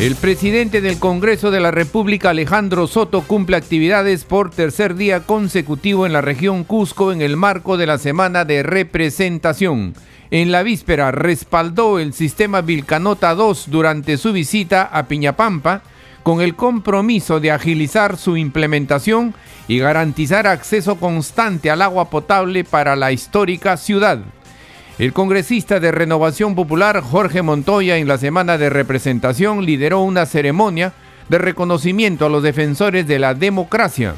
El presidente del Congreso de la República, Alejandro Soto, cumple actividades por tercer día consecutivo en la región Cusco en el marco de la semana de representación. En la víspera respaldó el sistema Vilcanota 2 durante su visita a Piñapampa con el compromiso de agilizar su implementación y garantizar acceso constante al agua potable para la histórica ciudad. El congresista de Renovación Popular Jorge Montoya en la semana de representación lideró una ceremonia de reconocimiento a los defensores de la democracia.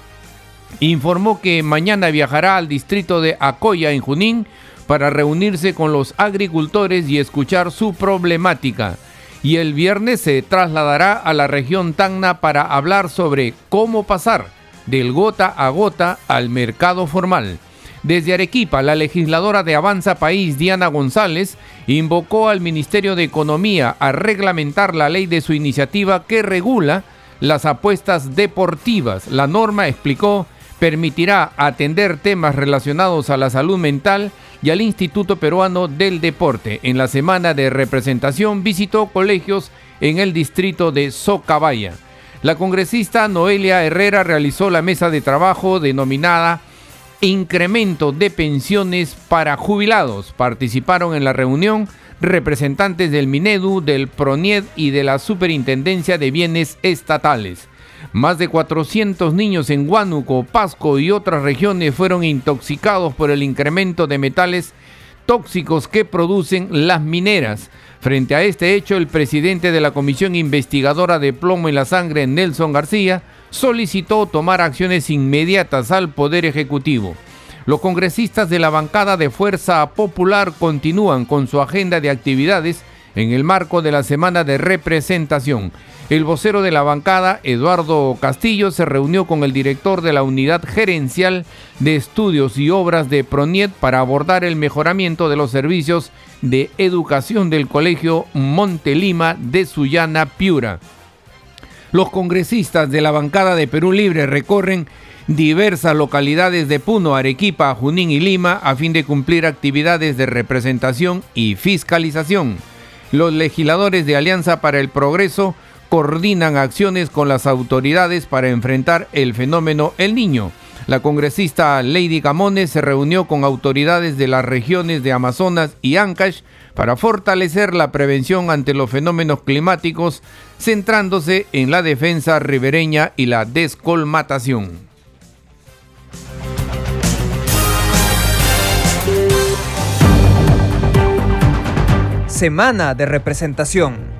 Informó que mañana viajará al distrito de Acoya en Junín para reunirse con los agricultores y escuchar su problemática. Y el viernes se trasladará a la región Tacna para hablar sobre cómo pasar del gota a gota al mercado formal. Desde Arequipa, la legisladora de Avanza País, Diana González, invocó al Ministerio de Economía a reglamentar la ley de su iniciativa que regula las apuestas deportivas. La norma, explicó, permitirá atender temas relacionados a la salud mental y al Instituto Peruano del Deporte. En la semana de representación visitó colegios en el distrito de Socabaya. La congresista Noelia Herrera realizó la mesa de trabajo denominada incremento de pensiones para jubilados. Participaron en la reunión representantes del Minedu, del PRONIED y de la Superintendencia de Bienes Estatales. Más de 400 niños en Huánuco, Pasco y otras regiones fueron intoxicados por el incremento de metales tóxicos que producen las mineras. Frente a este hecho, el presidente de la Comisión Investigadora de Plomo en la Sangre, Nelson García, solicitó tomar acciones inmediatas al Poder Ejecutivo. Los congresistas de la bancada de Fuerza Popular continúan con su agenda de actividades en el marco de la semana de representación. El vocero de la bancada, Eduardo Castillo, se reunió con el director de la Unidad Gerencial de Estudios y Obras de Proniet para abordar el mejoramiento de los servicios de educación del Colegio Montelima de Sullana Piura. Los congresistas de la bancada de Perú Libre recorren diversas localidades de Puno, Arequipa, Junín y Lima a fin de cumplir actividades de representación y fiscalización. Los legisladores de Alianza para el Progreso coordinan acciones con las autoridades para enfrentar el fenómeno El Niño. La congresista Lady Camones se reunió con autoridades de las regiones de Amazonas y Ancash para fortalecer la prevención ante los fenómenos climáticos, centrándose en la defensa ribereña y la descolmatación. Semana de representación.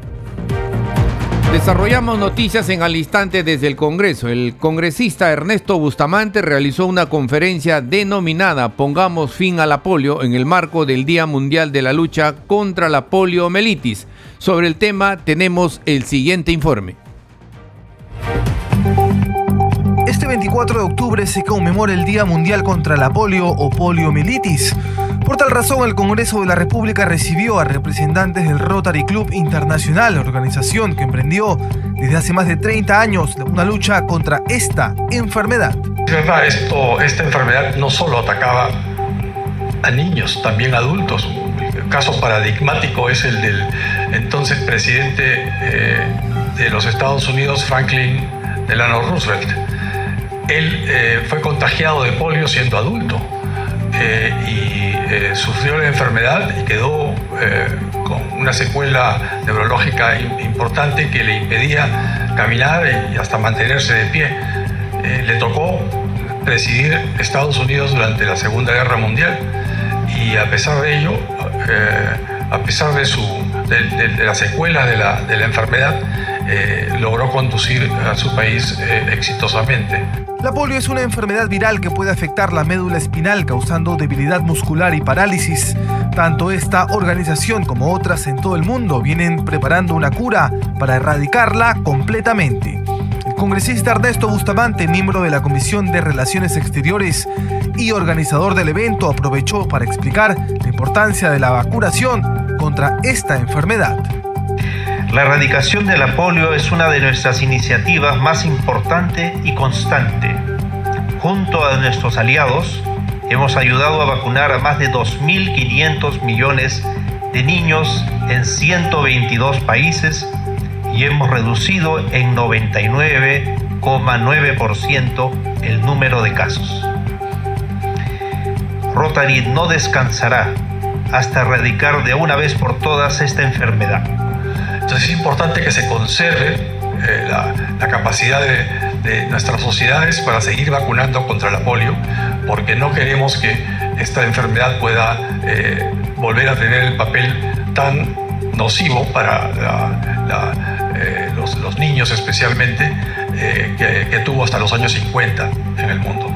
Desarrollamos noticias en al instante desde el Congreso. El congresista Ernesto Bustamante realizó una conferencia denominada Pongamos fin a la polio en el marco del Día Mundial de la Lucha contra la Poliomielitis. Sobre el tema tenemos el siguiente informe. Este 24 de octubre se conmemora el Día Mundial contra la Polio o Poliomielitis. Por tal razón, el Congreso de la República recibió a representantes del Rotary Club Internacional, organización que emprendió desde hace más de 30 años una lucha contra esta enfermedad. Es verdad, esta enfermedad no solo atacaba a niños, también a adultos. El caso paradigmático es el del entonces presidente eh, de los Estados Unidos, Franklin Delano Roosevelt. Él eh, fue contagiado de polio siendo adulto eh, y eh, sufrió la enfermedad y quedó eh, con una secuela neurológica importante que le impedía caminar y hasta mantenerse de pie. le tocó presidir Estados Unidos durante la Segunda Guerra Mundial y a pesar de ello, a pesar de, su, de, las secuelas de la, de la enfermedad, logró conducir a su país exitosamente. La polio es una enfermedad viral que puede afectar la médula espinal causando debilidad muscular y parálisis. Tanto esta organización como otras en todo el mundo vienen preparando una cura para erradicarla completamente. El congresista Ernesto Bustamante, miembro de la Comisión de Relaciones Exteriores, y organizador del evento, aprovechó para explicar la importancia de la vacunación contra esta enfermedad. La erradicación de la polio es una de nuestras iniciativas más importante y constante. Junto a nuestros aliados, hemos ayudado a vacunar a más de 2.500 millones de niños en 122 países y hemos reducido en 99,9% el número de casos. Rotary no descansará hasta erradicar de una vez por todas esta enfermedad. Entonces es importante que se conserve eh, la, capacidad de, nuestras sociedades para seguir vacunando contra la polio, porque no queremos que esta enfermedad pueda eh, volver a tener el papel tan nocivo para eh, los, niños especialmente que, que tuvo hasta los años 50 en el mundo.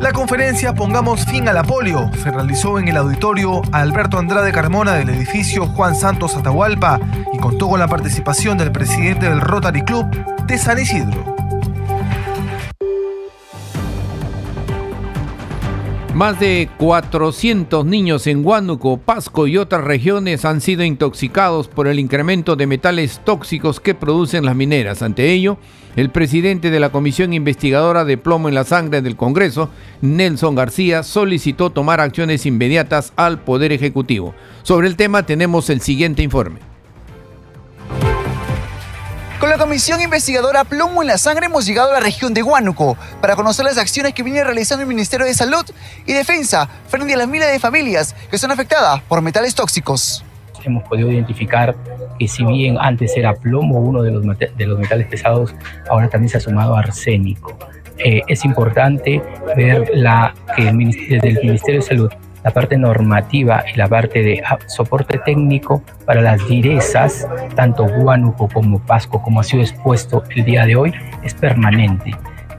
La conferencia Pongamos fin a la polio se realizó en el auditorio Alberto Andrade Carmona del edificio Juan Santos Atahualpa y contó con la participación del presidente del Rotary Club de San Isidro. Más de 400 niños en Huánuco, Pasco y otras regiones han sido intoxicados por el incremento de metales tóxicos que producen las mineras. Ante ello, el presidente de la Comisión Investigadora de Plomo en la Sangre del Congreso, Nelson García, solicitó tomar acciones inmediatas al Poder Ejecutivo. Sobre el tema tenemos el siguiente informe. Con la Comisión Investigadora Plomo en la Sangre hemos llegado a la región de Huánuco para conocer las acciones que viene realizando el Ministerio de Salud y Defensa frente a las miles de familias que son afectadas por metales tóxicos. Hemos podido identificar que si bien antes era plomo uno de los, de los metales pesados, ahora también se ha sumado arsénico. Eh, es importante ver la, que el, desde el Ministerio de Salud la parte normativa y la parte de ah, soporte técnico para las direzas, tanto Huánuco como Pasco, como ha sido expuesto el día de hoy, es permanente.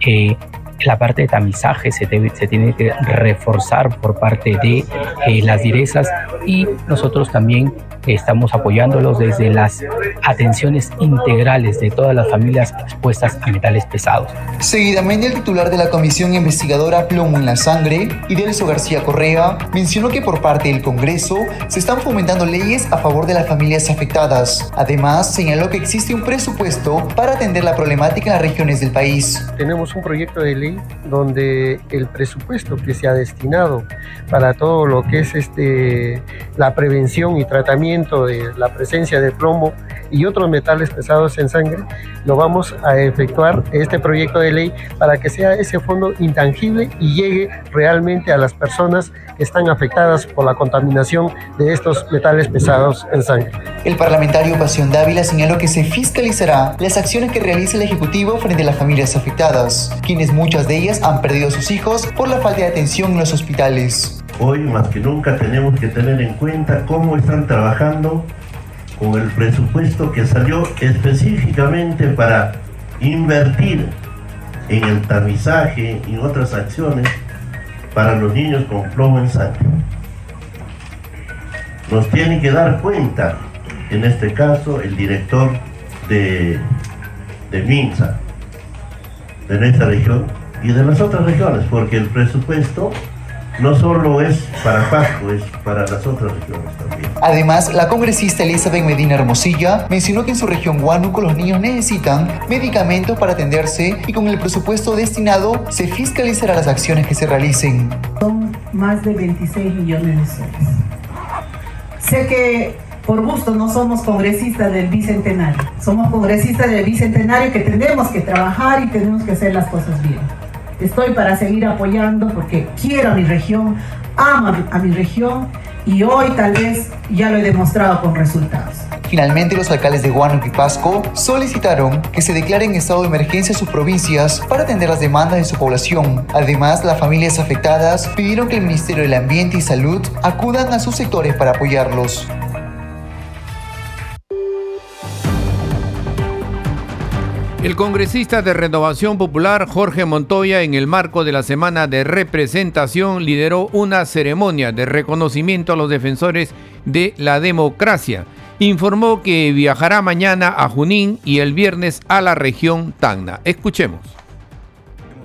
Eh, la parte de tamizaje se, se, tiene que reforzar por parte de eh, las direzas y nosotros también estamos apoyándolos desde las atenciones integrales de todas las familias expuestas a metales pesados. Seguidamente, el titular de la Comisión Investigadora Plomo en la Sangre, Idelso García Correa, mencionó que por parte del Congreso se están fomentando leyes a favor de las familias afectadas. Además, señaló que existe un presupuesto para atender la problemática en las regiones del país. Tenemos un proyecto de ley donde el presupuesto que se ha destinado para todo lo que es este, la prevención y tratamiento de la presencia de plomo y otros metales pesados en sangre, lo vamos a efectuar este proyecto de ley para que sea ese fondo intangible y llegue realmente a las personas que están afectadas por la contaminación de estos metales pesados en sangre. El parlamentario Pasión Dávila señaló que se fiscalizará las acciones que realiza el Ejecutivo frente a las familias afectadas, quienes muchas de ellas han perdido a sus hijos por la falta de atención en los hospitales. Hoy más que nunca tenemos que tener en cuenta cómo están trabajando con el presupuesto que salió específicamente para invertir en el tamizaje y otras acciones para los niños con plomo en sangre. Nos tiene que dar cuenta, en este caso, el director de, de MINSA, de nuestra región y de las otras regiones, porque el presupuesto no solo es para Pasco, es para las otras regiones también. Además, la congresista Elizabeth Medina Hermosilla mencionó que en su región Huánuco los niños necesitan medicamentos para atenderse y con el presupuesto destinado se fiscalizará las acciones que se realicen. Son más de 26 millones de soles. Sé que por gusto no somos congresistas del Bicentenario, somos congresistas del Bicentenario que tenemos que trabajar y tenemos que hacer las cosas bien. Estoy para seguir apoyando porque quiero a mi región, amo a mi región y hoy tal vez ya lo he demostrado con resultados. Finalmente, los alcaldes de Huánuco y Pasco solicitaron que se declaren estado de emergencia sus provincias para atender las demandas de su población. Además, las familias afectadas pidieron que el Ministerio del Ambiente y Salud acudan a sus sectores para apoyarlos. El congresista de Renovación Popular Jorge Montoya en el marco de la semana de representación lideró una ceremonia de reconocimiento a los defensores de la democracia. Informó que viajará mañana a Junín y el viernes a la región Tacna. Escuchemos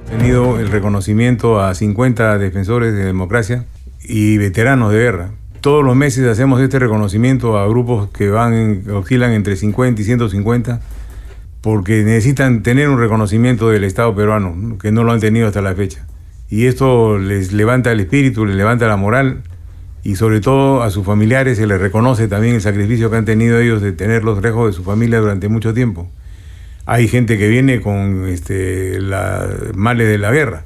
He tenido el reconocimiento a 50 defensores de democracia y veteranos de guerra. Todos los meses hacemos este reconocimiento a grupos que van, oscilan entre 50 y 150 porque necesitan tener un reconocimiento del Estado peruano, que no lo han tenido hasta la fecha. Y esto les levanta el espíritu, les levanta la moral y sobre todo a sus familiares se les reconoce también el sacrificio que han tenido ellos de tener los lejos de su familia durante mucho tiempo. Hay gente que viene con este, males de la guerra,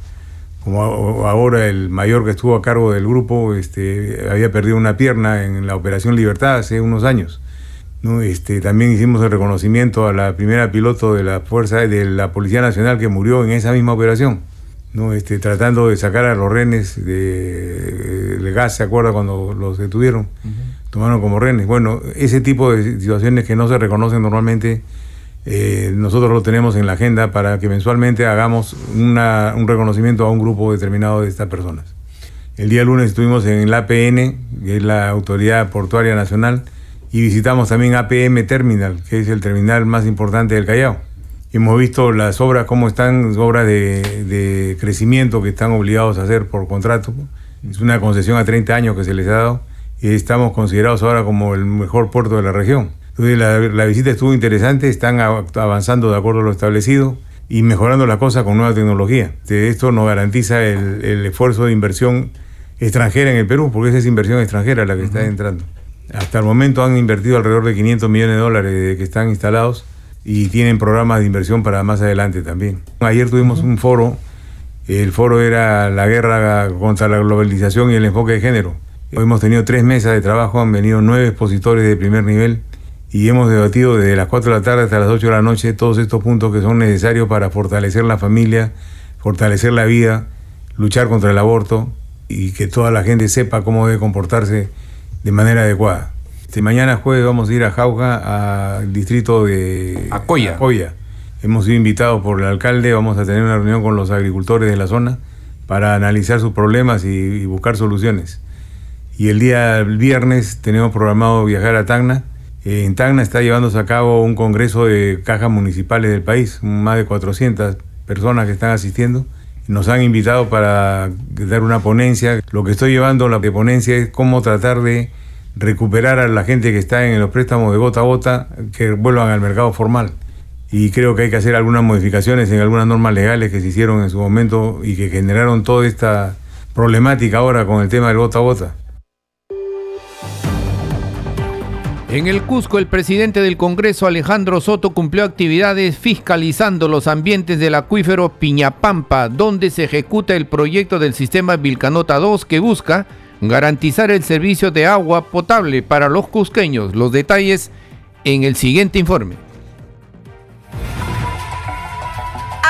como ahora el mayor que estuvo a cargo del grupo este, había perdido una pierna en la Operación Libertad hace unos años. ¿No? Este, también hicimos el reconocimiento a la primera piloto de la Fuerza de la Policía Nacional que murió en esa misma operación. ¿no? Este, tratando de sacar a los renes de, gas, ¿se acuerda cuando los detuvieron? Tomaron como renes. Bueno, ese tipo de situaciones que no se reconocen normalmente, eh, nosotros lo tenemos en la agenda para que mensualmente hagamos una, un reconocimiento a un grupo determinado de estas personas. El día lunes estuvimos en la APN, que es la Autoridad Portuaria Nacional, y visitamos también APM Terminal, que es el terminal más importante del Callao. Hemos visto las obras, cómo están, obras de, crecimiento que están obligados a hacer por contrato. Es una concesión a 30 años que se les ha dado y estamos considerados ahora como el mejor puerto de la región. Entonces la, visita estuvo interesante, están avanzando de acuerdo a lo establecido y mejorando las cosas con nueva tecnología. Esto nos garantiza el, esfuerzo de inversión extranjera en el Perú, porque esa es inversión extranjera la que está entrando. Hasta el momento han invertido alrededor de 500 millones de dólares que están instalados y tienen programas de inversión para más adelante también. Ayer tuvimos un foro, el foro era la guerra contra la globalización y el enfoque de género. Hoy hemos tenido tres mesas de trabajo, han venido nueve expositores de primer nivel y hemos debatido desde las 4 de la tarde hasta las 8 de la noche todos estos puntos que son necesarios para fortalecer la familia, fortalecer la vida, luchar contra el aborto y que toda la gente sepa cómo debe comportarse de manera adecuada. Este, mañana jueves vamos a ir a Jauja, al distrito de Acoya. Acoya. Hemos sido invitados por el alcalde, vamos a tener una reunión con los agricultores de la zona para analizar sus problemas y, buscar soluciones. Y el día viernes tenemos programado viajar a Tacna. Eh, en Tacna está llevándose a cabo un congreso de cajas municipales del país, más de 400 personas que están asistiendo. Nos han invitado para dar una ponencia. Lo que estoy llevando la ponencia es cómo tratar de recuperar a la gente que está en los préstamos de gota a gota, que vuelvan al mercado formal. Y creo que hay que hacer algunas modificaciones en algunas normas legales que se hicieron en su momento y que generaron toda esta problemática ahora con el tema del gota a gota. En el Cusco, el presidente del Congreso, Alejandro Soto, cumplió actividades fiscalizando los ambientes del acuífero Piñapampa, donde se ejecuta el proyecto del sistema Vilcanota 2 que busca garantizar el servicio de agua potable para los cusqueños. Los detalles en el siguiente informe.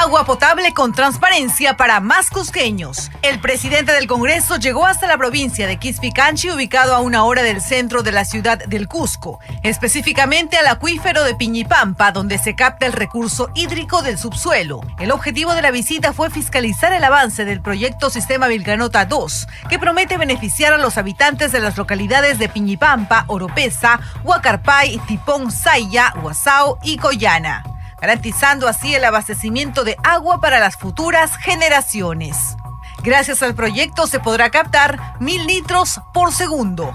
Agua potable con transparencia para más cusqueños. El presidente del Congreso llegó hasta la provincia de Quispicanchi, ubicado a una hora del centro de la ciudad del Cusco, específicamente al acuífero de Piñipampa, donde se capta el recurso hídrico del subsuelo. El objetivo de la visita fue fiscalizar el avance del proyecto Sistema Vilcanota 2, que promete beneficiar a los habitantes de las localidades de Piñipampa, Oropesa, Huacarpay, Tipón, Saya, Huasao y Coyana garantizando así el abastecimiento de agua para las futuras generaciones. Gracias al proyecto se podrá captar mil litros por segundo.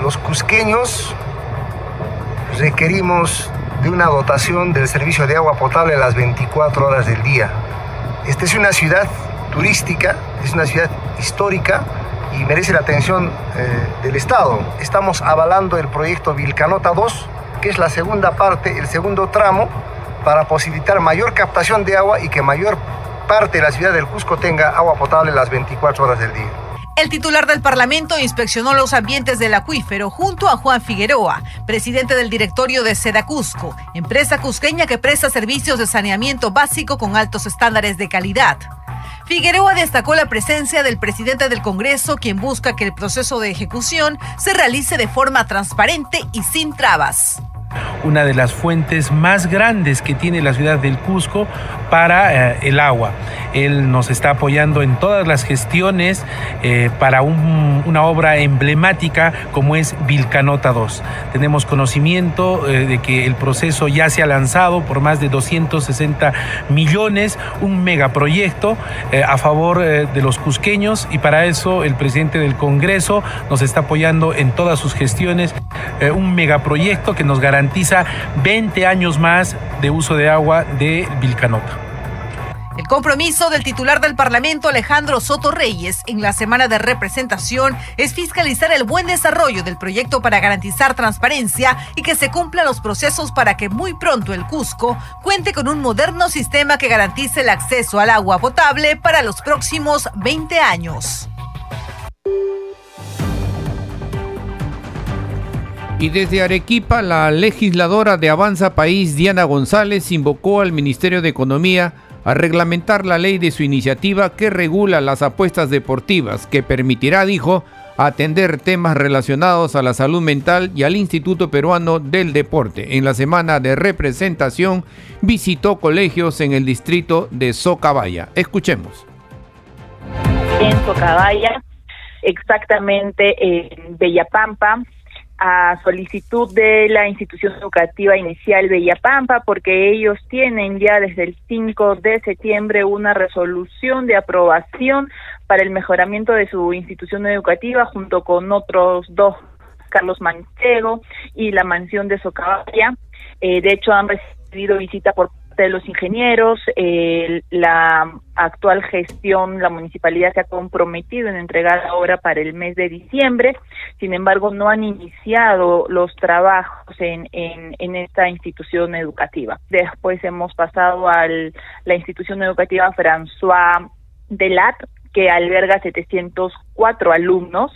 Los cusqueños requerimos de una dotación del servicio de agua potable a las 24 horas del día. Esta es una ciudad turística, es una ciudad histórica y merece la atención eh, del Estado. Estamos avalando el proyecto Vilcanota 2, que es la segunda parte, el segundo tramo para posibilitar mayor captación de agua y que mayor parte de la ciudad del Cusco tenga agua potable las 24 horas del día. El titular del Parlamento inspeccionó los ambientes del acuífero junto a Juan Figueroa, presidente del directorio de Sedacusco, empresa cusqueña que presta servicios de saneamiento básico con altos estándares de calidad. Figueroa destacó la presencia del presidente del Congreso, quien busca que el proceso de ejecución se realice de forma transparente y sin trabas. Una de las fuentes más grandes que tiene la ciudad del Cusco para eh, el agua. Él nos está apoyando en todas las gestiones eh, para una obra emblemática como es Vilcanota 2. Tenemos conocimiento eh, de que el proceso ya se ha lanzado por más de 260 millones, un megaproyecto a favor de los cusqueños y para eso el presidente del Congreso nos está apoyando en todas sus gestiones, un megaproyecto que nos garantiza 20 años más de uso de agua de Vilcanota. El compromiso del titular del Parlamento, Alejandro Soto Reyes, en la semana de representación es fiscalizar el buen desarrollo del proyecto para garantizar transparencia y que se cumplan los procesos para que muy pronto el Cusco cuente con un moderno sistema que garantice el acceso al agua potable para los próximos 20 años. Y desde Arequipa, la legisladora de Avanza País, Diana González, invocó al Ministerio de Economía a reglamentar la ley de su iniciativa que regula las apuestas deportivas, que permitirá, dijo, atender temas relacionados a la salud mental y al Instituto Peruano del Deporte. En la semana de representación visitó colegios en el distrito de Socabaya. Escuchemos. En Socabaya, exactamente en Bellapampa, a solicitud de la institución educativa inicial Pampa porque ellos tienen ya desde el 5 de septiembre una resolución de aprobación para el mejoramiento de su institución educativa junto con otros dos, Carlos Manchego y la mansión de Socabaya. Eh, de hecho, han recibido visita por de los ingenieros, la actual gestión, la municipalidad se ha comprometido en entregar la obra para el mes de diciembre, sin embargo no han iniciado los trabajos en, en, esta institución educativa. Después hemos pasado a la institución educativa François Delat, que alberga 704 alumnos,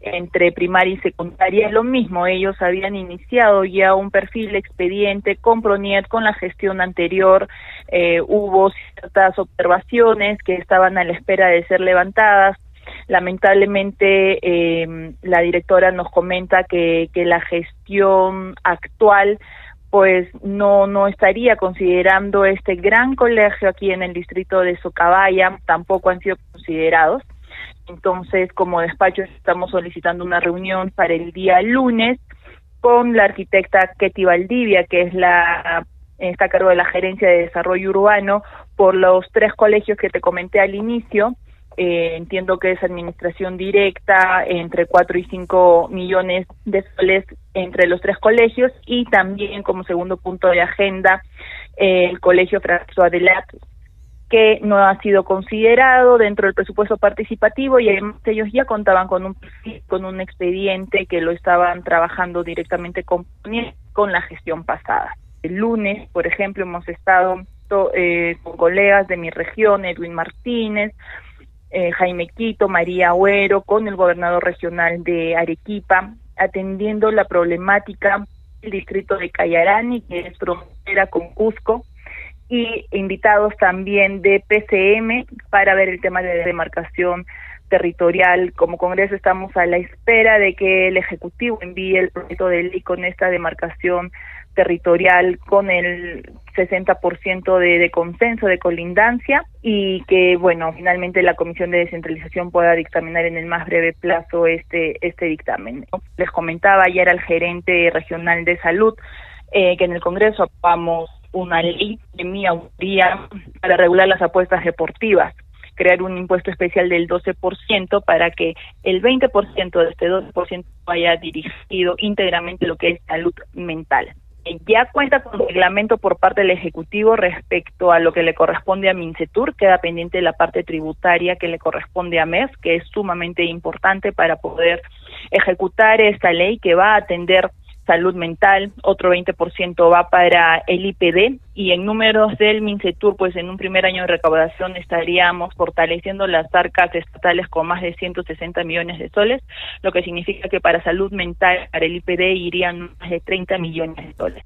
entre primaria y secundaria es lo mismo. Ellos habían iniciado ya un perfil expediente con Proniet, con la gestión anterior. Eh, hubo ciertas observaciones que estaban a la espera de ser levantadas. Lamentablemente, eh, la directora nos comenta que, que la gestión actual pues no no estaría considerando este gran colegio aquí en el distrito de Socabaya, tampoco han sido considerados. Entonces, como despacho estamos solicitando una reunión para el día lunes con la arquitecta Ketty Valdivia, que es la está a cargo de la gerencia de desarrollo urbano por los tres colegios que te comenté al inicio. Eh, entiendo que es administración directa entre 4 y 5 millones de soles entre los tres colegios y también como segundo punto de agenda el colegio François Delat que no ha sido considerado dentro del presupuesto participativo y además ellos ya contaban con un con un expediente que lo estaban trabajando directamente con, con la gestión pasada. El lunes, por ejemplo, hemos estado eh, con colegas de mi región, Edwin Martínez, eh, Jaime Quito, María Agüero, con el gobernador regional de Arequipa, atendiendo la problemática del distrito de Cayarani, que es frontera con Cusco, y invitados también de PCM para ver el tema de demarcación territorial. Como Congreso estamos a la espera de que el Ejecutivo envíe el proyecto de ley con esta demarcación territorial con el 60% de, de consenso, de colindancia y que, bueno, finalmente la Comisión de Descentralización pueda dictaminar en el más breve plazo este, este dictamen. Les comentaba ayer al gerente regional de salud eh, que en el Congreso vamos una ley de mi autoría para regular las apuestas deportivas, crear un impuesto especial del 12% para que el 20% de este 12% vaya dirigido íntegramente lo que es salud mental. Ya cuenta con reglamento por parte del Ejecutivo respecto a lo que le corresponde a Mincetur, queda pendiente la parte tributaria que le corresponde a MES, que es sumamente importante para poder ejecutar esta ley que va a atender salud mental, otro 20% va para el IPD y en números del MINCETUR, pues en un primer año de recaudación estaríamos fortaleciendo las arcas estatales con más de 160 millones de soles, lo que significa que para salud mental, para el IPD irían más de 30 millones de soles.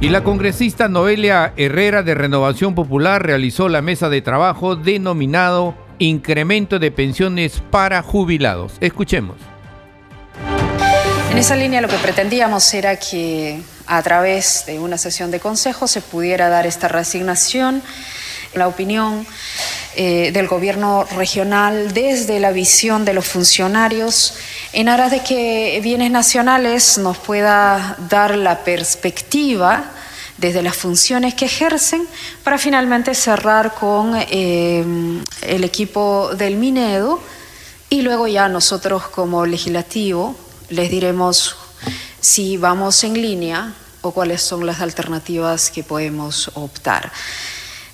Y la congresista Noelia Herrera de Renovación Popular realizó la mesa de trabajo denominado incremento de pensiones para jubilados. Escuchemos. En esa línea lo que pretendíamos era que a través de una sesión de consejo se pudiera dar esta resignación, la opinión eh, del gobierno regional desde la visión de los funcionarios en aras de que Bienes Nacionales nos pueda dar la perspectiva desde las funciones que ejercen para finalmente cerrar con eh, el equipo del Minedo y luego ya nosotros como legislativo les diremos si vamos en línea o cuáles son las alternativas que podemos optar.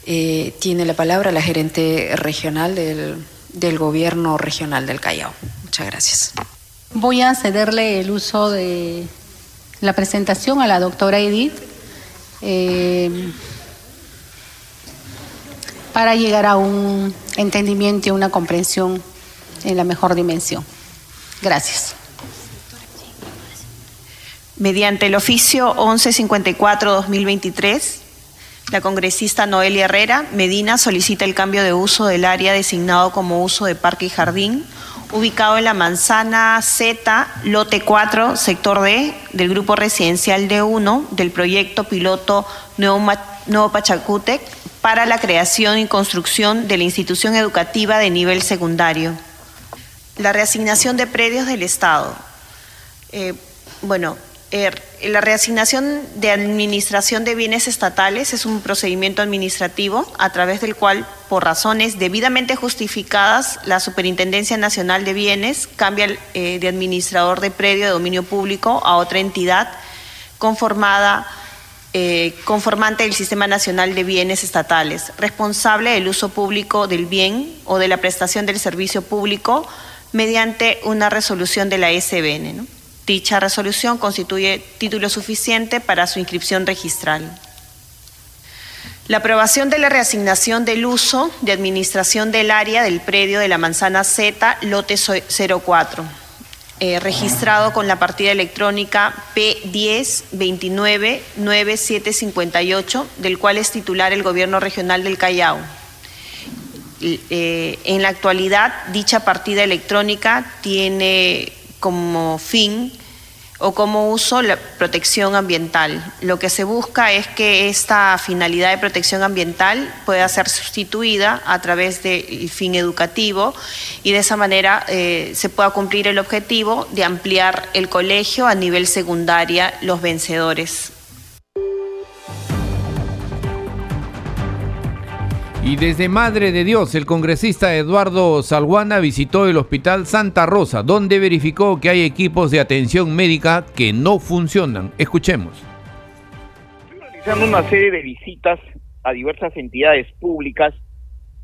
Eh, tiene la palabra la gerente regional del, del Gobierno Regional del Callao. Muchas gracias. Voy a cederle el uso de la presentación a la doctora Edith eh, para llegar a un entendimiento y una comprensión en la mejor dimensión. Gracias. Mediante el oficio 1154-2023, la congresista Noelia Herrera Medina solicita el cambio de uso del área designado como uso de parque y jardín, ubicado en la manzana Z, lote 4, sector D, del grupo residencial D1 del proyecto piloto Nuevo, Nuevo para la creación y construcción de la institución educativa de nivel secundario. La reasignación de predios del Estado. Eh, bueno, Er, la reasignación de administración de bienes estatales es un procedimiento administrativo a través del cual, por razones debidamente justificadas, la Superintendencia Nacional de Bienes cambia eh, de administrador de predio de dominio público a otra entidad conformada eh, conformante del Sistema Nacional de Bienes Estatales, responsable del uso público del bien o de la prestación del servicio público mediante una resolución de la SBN. Dicha resolución constituye título suficiente para su inscripción registral. La aprobación de la reasignación del uso de administración del área del predio de la manzana Z, lote 04, eh, registrado con la partida electrónica P10 29 9758, del cual es titular el Gobierno Regional del Callao. Eh, en la actualidad, dicha partida electrónica tiene como fin o como uso la protección ambiental. Lo que se busca es que esta finalidad de protección ambiental pueda ser sustituida a través del fin educativo y de esa manera eh, se pueda cumplir el objetivo de ampliar el colegio a nivel secundaria los vencedores. Y desde Madre de Dios, el congresista Eduardo Salguana visitó el Hospital Santa Rosa, donde verificó que hay equipos de atención médica que no funcionan. Escuchemos. Estoy realizando una serie de visitas a diversas entidades públicas,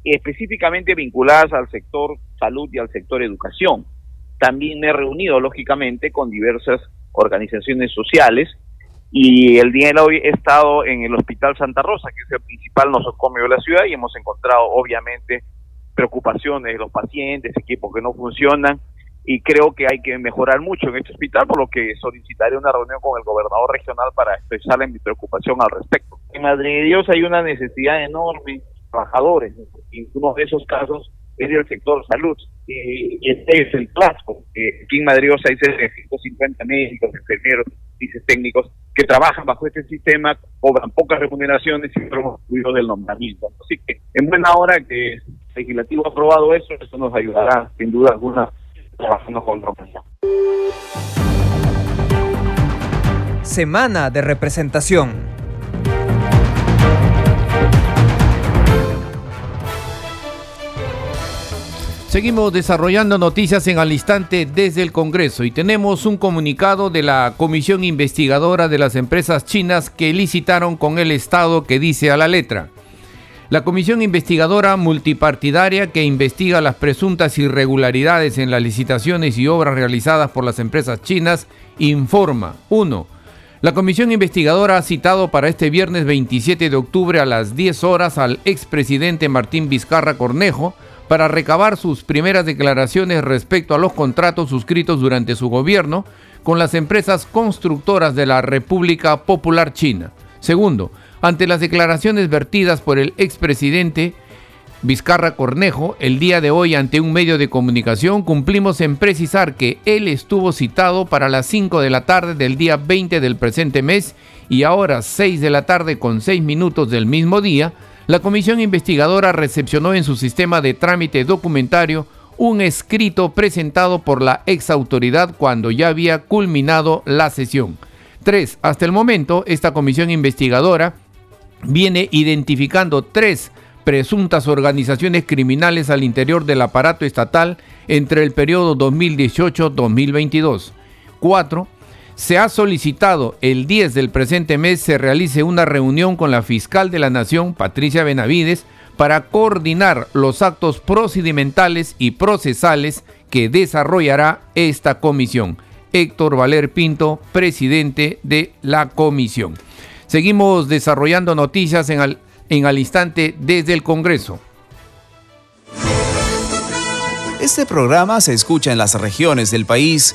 específicamente vinculadas al sector salud y al sector educación. También me he reunido, lógicamente, con diversas organizaciones sociales y el día de hoy he estado en el Hospital Santa Rosa, que es el principal nosocomio de la ciudad, y hemos encontrado obviamente preocupaciones de los pacientes, equipos que no funcionan, y creo que hay que mejorar mucho en este hospital, por lo que solicitaré una reunión con el gobernador regional para expresarle mi preocupación al respecto. En Madrid Dios hay una necesidad enorme de trabajadores, y uno de esos casos es del sector salud, y este es el plazo. aquí en Madrid hay cerca de 150 médicos, enfermeros, técnicos que trabajan bajo este sistema, cobran pocas remuneraciones y excluidos del nombramiento. Así que en buena hora que el legislativo ha aprobado eso, eso nos ayudará sin duda alguna trabajando con la Semana de representación. Seguimos desarrollando noticias en al instante desde el Congreso y tenemos un comunicado de la Comisión Investigadora de las Empresas Chinas que licitaron con el Estado que dice a la letra. La Comisión Investigadora Multipartidaria que investiga las presuntas irregularidades en las licitaciones y obras realizadas por las empresas chinas informa 1. La Comisión Investigadora ha citado para este viernes 27 de octubre a las 10 horas al expresidente Martín Vizcarra Cornejo, para recabar sus primeras declaraciones respecto a los contratos suscritos durante su gobierno con las empresas constructoras de la República Popular China. Segundo, ante las declaraciones vertidas por el expresidente, Vizcarra Cornejo, el día de hoy ante un medio de comunicación, cumplimos en precisar que él estuvo citado para las 5 de la tarde del día 20 del presente mes y ahora 6 de la tarde con 6 minutos del mismo día, la comisión investigadora recepcionó en su sistema de trámite documentario un escrito presentado por la ex autoridad cuando ya había culminado la sesión. 3. Hasta el momento, esta comisión investigadora viene identificando tres presuntas organizaciones criminales al interior del aparato estatal entre el periodo 2018-2022. 4. Se ha solicitado el 10 del presente mes se realice una reunión con la fiscal de la Nación, Patricia Benavides, para coordinar los actos procedimentales y procesales que desarrollará esta comisión. Héctor Valer Pinto, presidente de la comisión. Seguimos desarrollando noticias en al, en instante desde el Congreso. Este programa se escucha en las regiones del país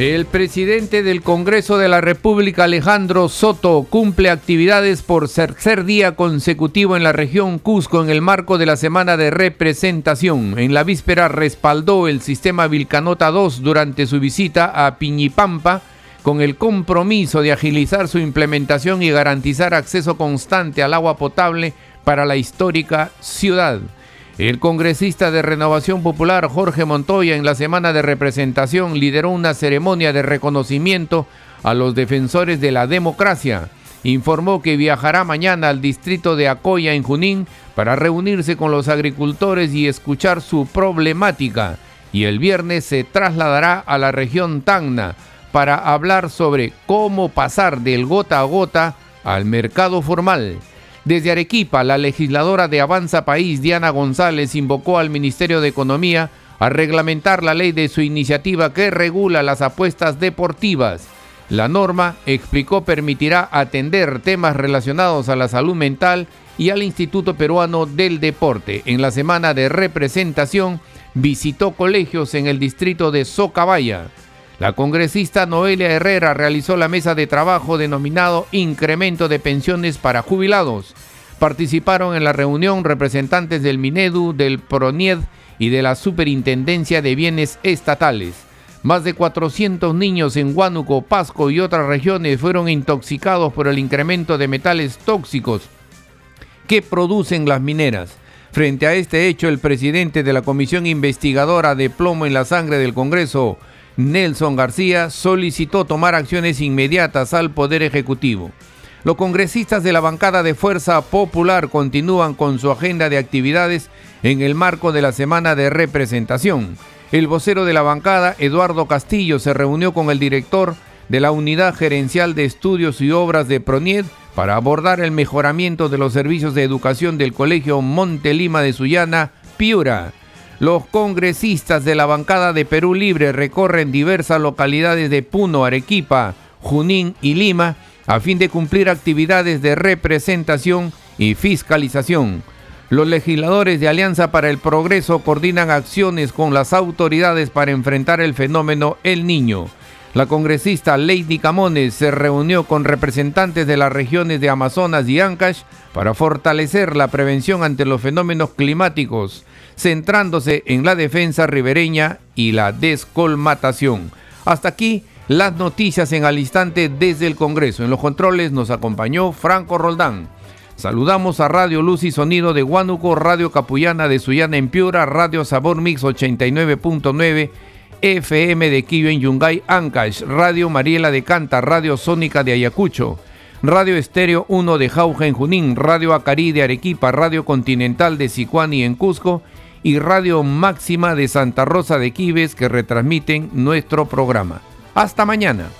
El presidente del Congreso de la República, Alejandro Soto, cumple actividades por tercer día consecutivo en la región Cusco en el marco de la semana de representación. En la víspera respaldó el sistema Vilcanota 2 durante su visita a Piñipampa con el compromiso de agilizar su implementación y garantizar acceso constante al agua potable para la histórica ciudad. El congresista de Renovación Popular Jorge Montoya en la semana de representación lideró una ceremonia de reconocimiento a los defensores de la democracia. Informó que viajará mañana al distrito de Acoya en Junín para reunirse con los agricultores y escuchar su problemática. Y el viernes se trasladará a la región Tacna para hablar sobre cómo pasar del gota a gota al mercado formal. Desde Arequipa, la legisladora de Avanza País, Diana González, invocó al Ministerio de Economía a reglamentar la ley de su iniciativa que regula las apuestas deportivas. La norma, explicó, permitirá atender temas relacionados a la salud mental y al Instituto Peruano del Deporte. En la semana de representación, visitó colegios en el distrito de Socabaya. La congresista Noelia Herrera realizó la mesa de trabajo denominado Incremento de Pensiones para Jubilados. Participaron en la reunión representantes del Minedu, del PRONIED y de la Superintendencia de Bienes Estatales. Más de 400 niños en Huánuco, Pasco y otras regiones fueron intoxicados por el incremento de metales tóxicos que producen las mineras. Frente a este hecho, el presidente de la Comisión Investigadora de Plomo en la Sangre del Congreso, Nelson García solicitó tomar acciones inmediatas al Poder Ejecutivo. Los congresistas de la bancada de Fuerza Popular continúan con su agenda de actividades en el marco de la semana de representación. El vocero de la bancada, Eduardo Castillo, se reunió con el director de la Unidad Gerencial de Estudios y Obras de PRONIED para abordar el mejoramiento de los servicios de educación del Colegio Montelima de Sullana, Piura. Los congresistas de la bancada de Perú Libre recorren diversas localidades de Puno, Arequipa, Junín y Lima a fin de cumplir actividades de representación y fiscalización. Los legisladores de Alianza para el Progreso coordinan acciones con las autoridades para enfrentar el fenómeno El Niño. La congresista Lady Camones se reunió con representantes de las regiones de Amazonas y Ancash para fortalecer la prevención ante los fenómenos climáticos centrándose en la defensa ribereña y la descolmatación. Hasta aquí las noticias en al instante desde el Congreso. En los controles nos acompañó Franco Roldán. Saludamos a Radio Luz y Sonido de Huánuco, Radio Capullana de Sullana en Piura, Radio Sabor Mix 89.9, FM de Quillo en Yungay, Ancash, Radio Mariela de Canta, Radio Sónica de Ayacucho, Radio Estéreo 1 de Jauja en Junín, Radio Acari de Arequipa, Radio Continental de Sicuani en Cusco y Radio Máxima de Santa Rosa de Quibes que retransmiten nuestro programa. Hasta mañana.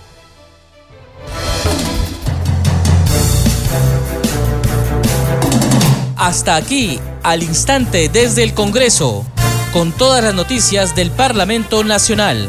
Hasta aquí, al instante desde el Congreso, con todas las noticias del Parlamento Nacional.